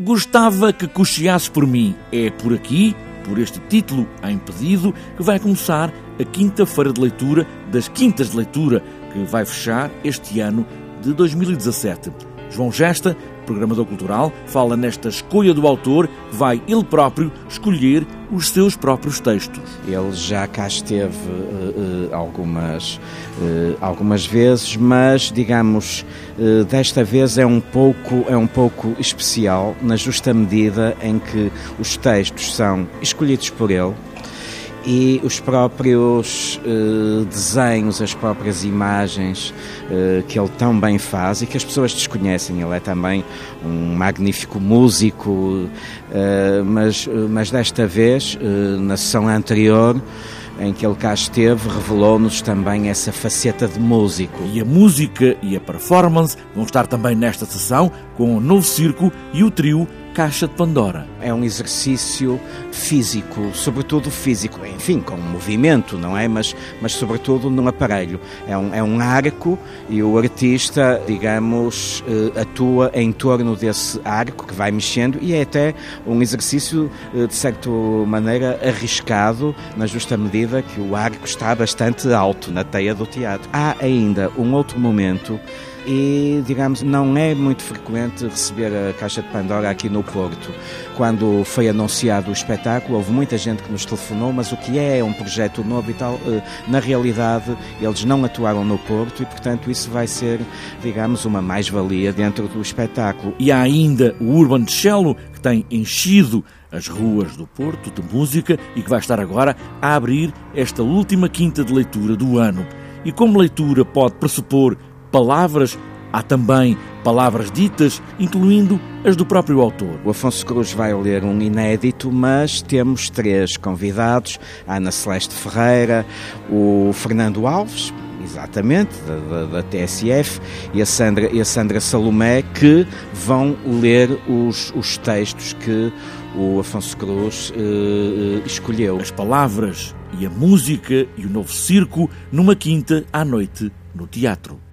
Gostava que cocheasse por mim. É por aqui, por este título em pedido, que vai começar a quinta-feira de leitura das quintas de leitura, que vai fechar este ano de 2017. João Gesta, programador cultural, fala nesta escolha do autor que vai ele próprio escolher os seus próprios textos. Ele já cá esteve uh, uh, algumas, uh, algumas vezes, mas digamos desta vez é um pouco é um pouco especial na justa medida em que os textos são escolhidos por ele e os próprios uh, desenhos, as próprias imagens uh, que ele tão bem faz e que as pessoas desconhecem. Ele é também um magnífico músico, uh, mas, mas desta vez, na sessão anterior, em que ele cá esteve, revelou-nos também essa faceta de músico. E a música e a performance vão estar também nesta sessão com o novo circo e o trio Caixa de Pandora. É um exercício físico, sobretudo físico, enfim, com movimento, não é? Mas, mas sobretudo num aparelho. É um, é um arco e o artista, digamos, eh, atua em torno desse arco que vai mexendo e é até um exercício, eh, de certa maneira, arriscado, na justa medida que o arco está bastante alto na teia do teatro. Há ainda um outro momento e, digamos, não é muito frequente receber a Caixa de Pandora aqui no Porto. Quando foi anunciado o espetáculo, houve muita gente que nos telefonou, mas o que é um projeto novo e tal, eh, na realidade, eles não atuaram no Porto e, portanto, isso vai ser, digamos, uma mais-valia dentro do espetáculo. E há ainda o Urban Cello, que tem enchido as ruas do Porto de música e que vai estar agora a abrir esta última quinta de leitura do ano. E como leitura pode pressupor palavras, há também palavras ditas, incluindo as do próprio autor. O Afonso Cruz vai ler um inédito, mas temos três convidados: a Ana Celeste Ferreira, o Fernando Alves, exatamente, da, da, da, TSF, e a, Sandra, e a Sandra Salomé, que vão ler os, os textos que o Afonso Cruz eh, escolheu. As palavras e a música e o novo circo numa quinta à noite no teatro.